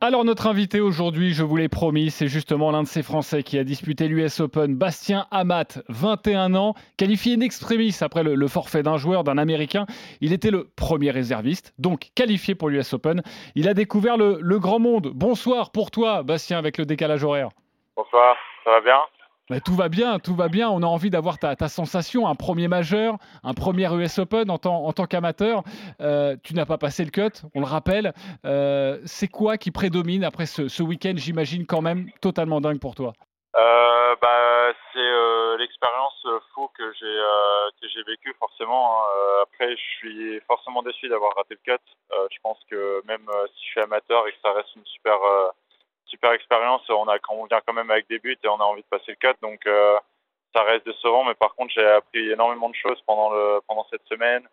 Alors notre invité aujourd'hui, je vous l'ai promis, c'est justement l'un de ces Français qui a disputé l'US Open, Bastien Amat, 21 ans, qualifié in extremis après le, forfait d'un joueur, d'un Américain. Il était le premier réserviste, donc qualifié pour l'US Open. Il a découvert le grand monde. Bonsoir pour toi, Bastien, avec le décalage horaire. Bonsoir, ça va bien? Tout va bien, tout va bien. On a envie d'avoir ta, sensation, un premier majeur, un premier US Open en tant, qu'amateur. Euh, tu n'as pas passé le cut, on le rappelle. Euh, c'est quoi qui prédomine après ce, week-end, j'imagine, quand même totalement dingue pour toi? Euh, bah, C'est l'expérience fou que j'ai vécue, forcément. Hein. après, je suis forcément déçu d'avoir raté le cut. je pense que même si je suis amateur et ça reste une super super expérience. On, a, on vient quand même avec des buts et on a envie de passer le cut. Donc, euh, ça reste décevant. Mais par contre, j'ai appris énormément de choses pendant, le, pendant cette semaine.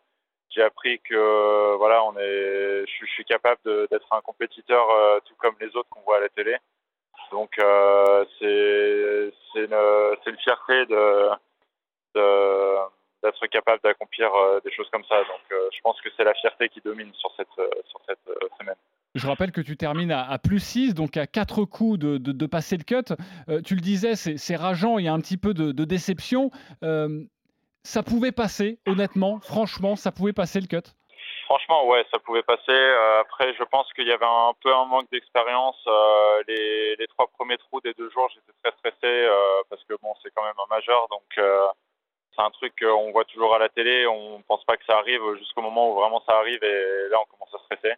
J'ai appris que voilà, on est, je, suis capable d'être un compétiteur euh, tout comme les autres qu'on voit à la télé. Donc, euh, c'est une, fierté de, de d'être capable d'accomplir des choses comme ça. Donc, je pense que c'est la fierté qui domine sur cette, sur cette semaine. Je rappelle que tu termines à, plus 6, donc à 4 coups de, passer le cut. Euh, tu le disais, c'est rageant, il y a un petit peu de, déception. Euh, ça pouvait passer, honnêtement, franchement, ça pouvait passer le cut? Franchement, ouais, ça pouvait passer. Euh, après, je pense qu'il y avait un peu un manque d'expérience. Les, les, trois premiers trous des deux jours, j'étais très stressé parce que bon, c'est quand même un majeur, donc c'est un truc qu'on voit toujours à la télé. On pense pas que ça arrive jusqu'au moment où vraiment ça arrive et là, on commence à stresser.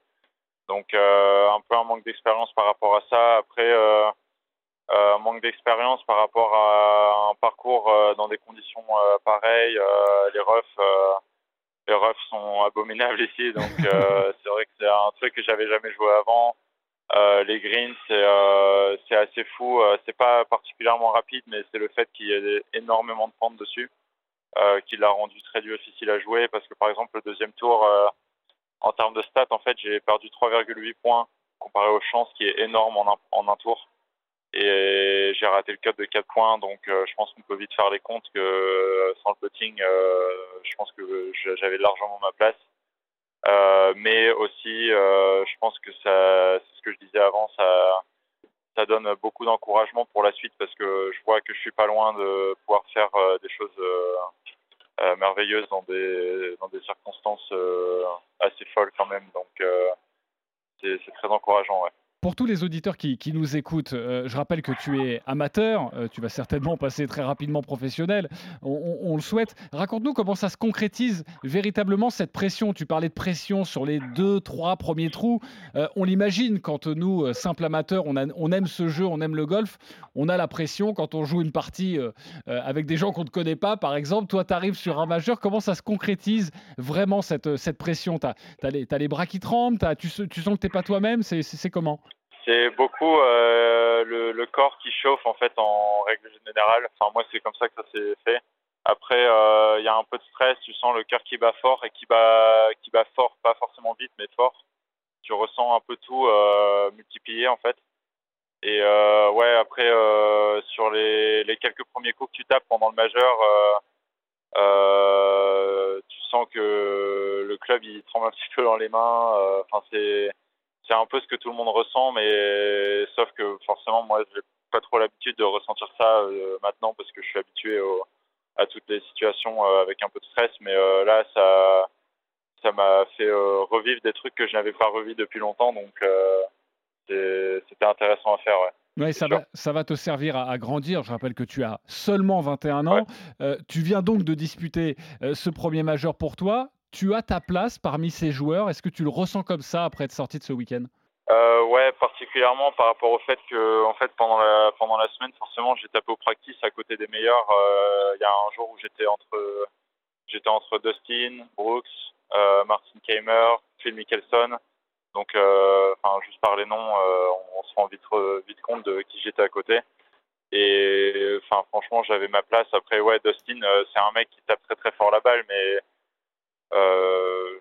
Donc euh, un peu un manque d'expérience par rapport à ça. Après, euh, euh, un manque d'expérience par rapport à un parcours dans des conditions pareilles. les refs, les refs sont abominables ici, donc c'est vrai que c'est un truc que j'avais jamais joué avant. les greens, c'est c'est assez fou. c'est pas particulièrement rapide, mais c'est le fait qu'il y ait énormément de pentes dessus qui l'a rendu très difficile à jouer. Parce que par exemple, le deuxième tour, en termes de stats, en fait, j'ai perdu 3,8 points comparé aux chances, qui est énorme en un, en un tour. Et j'ai raté le cut de 4 points, donc euh, je pense qu'on peut vite faire les comptes que euh, sans le putting, euh, je pense que j'avais largement ma place. mais aussi, je pense que ça, c'est ce que je disais avant, ça, ça donne beaucoup d'encouragement pour la suite parce que je vois que je suis pas loin de pouvoir faire des choses euh, merveilleuse dans des, dans des circonstances euh, assez folles quand même. Donc euh, c'est très encourageant. Ouais. Pour tous les auditeurs qui, nous écoutent, euh, je rappelle que tu es amateur, euh, tu vas certainement passer très rapidement professionnel, on, le souhaite. Raconte-nous comment ça se concrétise véritablement cette pression. Tu parlais de pression sur les deux, trois premiers trous. Euh, on l'imagine quand nous, simples amateurs, on, aime ce jeu, on aime le golf, on a la pression quand on joue une partie avec des gens qu'on ne connaît pas, par exemple. Toi, tu arrives sur un majeur, comment ça se concrétise vraiment cette, pression? Tu as, les bras qui tremblent, tu, tu sens que tu n'es pas toi-même, c'est comment? C'est beaucoup euh, le, corps qui chauffe en fait en règle générale. Enfin moi c'est comme ça que ça s'est fait. Après euh, il y a un peu de stress, tu sens le cœur qui bat fort et qui bat qui bat fort, pas forcément vite mais fort. Tu ressens un peu tout euh, multiplié en fait. Et ouais après sur les, les, quelques premiers coups que tu tapes pendant le majeur, tu sens que le club il tremble un petit peu dans les mains. Enfin c'est c'est un peu ce que tout le monde ressent, mais sauf que forcément, moi, j'ai pas trop l'habitude de ressentir ça euh, maintenant parce que je suis habitué à toutes les situations euh, avec un peu de stress. Mais euh, là, ça, ça m'a fait revivre des trucs que je n'avais pas revis depuis longtemps, donc c'était intéressant à faire. Ouais. ça, va, ça va te servir à, grandir. Je rappelle que tu as seulement 21 ans. tu viens donc de disputer ce premier majeur pour toi tu as ta place parmi ces joueurs. Est-ce que tu le ressens comme ça après être sorti de ce week-end? Euh, Ouais, particulièrement par rapport au fait que, en fait, pendant la, pendant la semaine, forcément, j'ai tapé au practice à côté des meilleurs. Euh, il y a un jour où j'étais entre, j'étais entre Dustin, Brooks, euh, Martin Keimer, Phil Mickelson. Donc, enfin, juste par les noms, euh, on, se rend vite, vite compte de qui j'étais à côté. Et enfin, franchement, j'avais ma place. Après, ouais, Dustin, c'est un mec qui tape très très fort la balle, mais euh,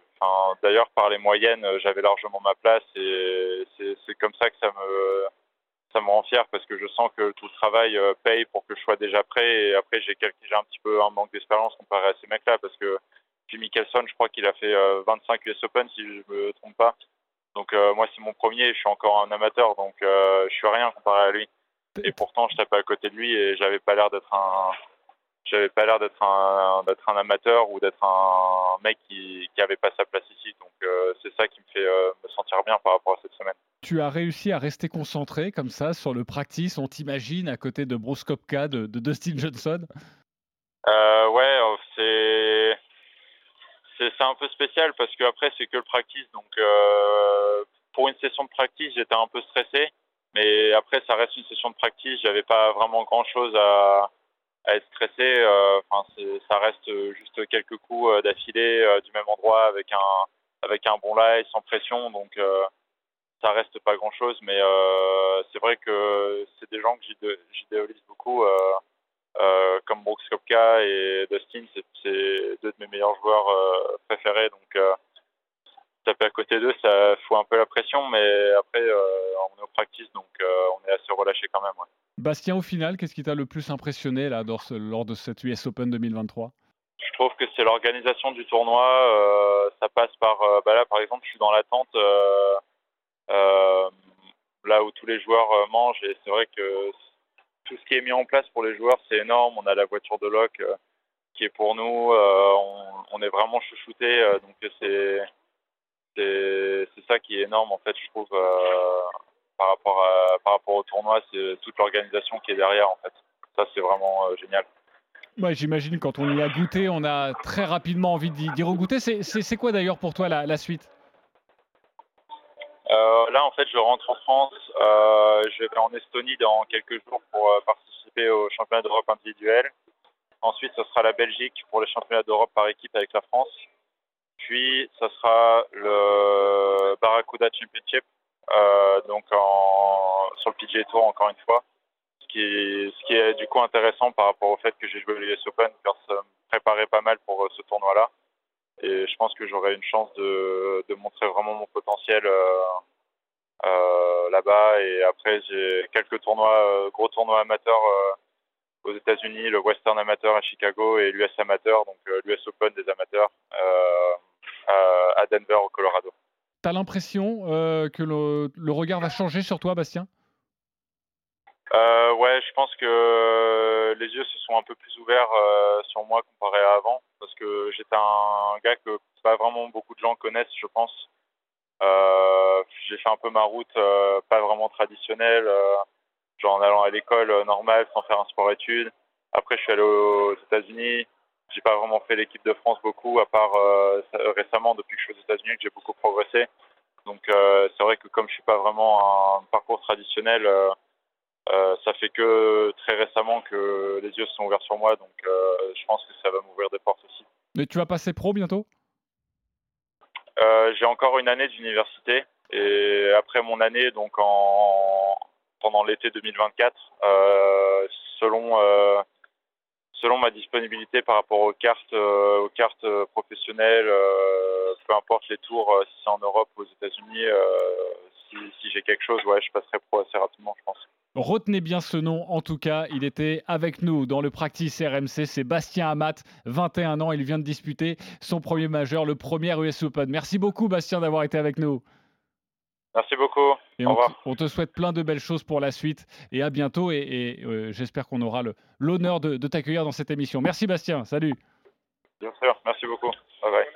D'ailleurs, par les moyennes, j'avais largement ma place et c'est comme ça que ça me, rend fier parce que je sens que tout le travail euh, paye pour que je sois déjà prêt. Et après, j'ai un petit peu un manque d'expérience comparé à ces mecs-là parce que puis Mickelson, je crois qu'il a fait 25 euh, US Open si je me trompe pas. Donc moi c'est mon premier, je suis encore un amateur, donc je suis rien comparé à lui. Et pourtant je tapais à côté de lui et j'avais pas l'air d'être un j'avais pas l'air d'être un d'être un amateur ou d'être un mec qui qui avait pas sa place ici. Donc c'est ça qui me fait me sentir bien par rapport à cette semaine. Tu as réussi à rester concentré comme ça sur le practice, on t'imagine à côté de Bruce Kopka, de, de Dustin Johnson? Euh, Ouais, c'est c'est un peu spécial parce que après c'est que le practice donc euh, pour une session de practice j'étais un peu stressé mais après ça reste une session de practice j'avais pas vraiment grand chose à, à être stressé euh, enfin ça reste juste quelques coups euh, d'affilée euh, du même endroit avec un avec un bon live sans pression donc ça reste pas grand chose mais c'est vrai que c'est des gens que j'idéalise beaucoup comme Brooks Kopka et Dustin, c'est deux de mes meilleurs joueurs préférés. Donc, taper à côté d'eux, ça fout un peu la pression, mais après, on est au practice, donc on est assez relâché quand même. Bastien, au final, qu'est-ce qui t'a le plus impressionné là, lors, de cette US Open 2023 je trouve que c'est l'organisation du tournoi. ça passe par, bah là par exemple, je suis dans l'attente là où tous les joueurs mangent et c'est vrai que tout ce qui est mis en place pour les joueurs, c'est énorme. On a la voiture de loc euh, qui est pour nous. Euh, on, est vraiment chouchouté. Euh, donc c'est c'est ça qui est énorme en fait, je trouve, par rapport à, par rapport au tournoi. C'est toute l'organisation qui est derrière en fait. Ça c'est vraiment génial. Ouais, j'imagine quand on y a goûté, on a très rapidement envie d'y regoûter. C'est quoi d'ailleurs pour toi la, la suite? Euh, là, en fait, je rentre en France. Euh, je vais en Estonie dans quelques jours pour euh, participer au championnat d'Europe individuel. Ensuite, ce sera la Belgique pour le championnat d'Europe par équipe avec la France. Puis, ce sera le Barracuda Championship, euh, donc en, sur le PGA Tour encore une fois. Ce qui, est, du coup intéressant par rapport au fait que j'ai joué l'US Open, car ça me préparait pas mal pour ce tournoi-là. Et je pense que j'aurai une chance de, montrer vraiment mon potentiel euh, euh, là-bas. Et après, j'ai quelques tournois, euh, gros tournois amateurs aux États-Unis, le Western Amateur à Chicago et l'US Amateur, donc l'US Open des amateurs à Denver au Colorado. T'as l'impression que le, le, regard va changer sur toi, Bastien? Euh, Ouais, je pense que les yeux se sont un peu plus ouverts euh, sur moi comparé à avant, parce que j'étais un gars que pas vraiment beaucoup de gens connaissent, je pense. Euh, j'ai fait un peu ma route, euh, pas vraiment traditionnelle, euh, genre en allant à l'école normale sans faire un sport-études. Après, je suis allé aux États-Unis. J'ai pas vraiment fait l'équipe de France beaucoup, à part récemment depuis que je suis aux États-Unis que j'ai beaucoup progressé. Donc c'est vrai que comme je suis pas vraiment un parcours traditionnel, euh, ça fait que très récemment que les yeux se sont ouverts sur moi, donc euh, je pense que ça va m'ouvrir des portes aussi. Mais tu vas passer pro bientôt? Euh, J'ai encore une année d'université et après mon année, donc en pendant l'été 2024, selon selon ma disponibilité par rapport aux cartes aux cartes professionnelles, peu importe les tours, si c'est en Europe ou aux États-Unis, si, si j'ai quelque chose, ouais, je passerai pro assez rapidement, je pense. Retenez bien ce nom, en tout cas, il était avec nous dans le practice RMC, c'est Bastien Amat, 21 ans, il vient de disputer son premier majeur, le premier US Open. Merci beaucoup Bastien d'avoir été avec nous. Merci beaucoup. Et Au revoir. On te souhaite plein de belles choses pour la suite et à bientôt. Et, euh, j'espère qu'on aura l'honneur de, de t'accueillir dans cette émission. Merci Bastien. Salut. Bien sûr. Merci beaucoup. Bye bye.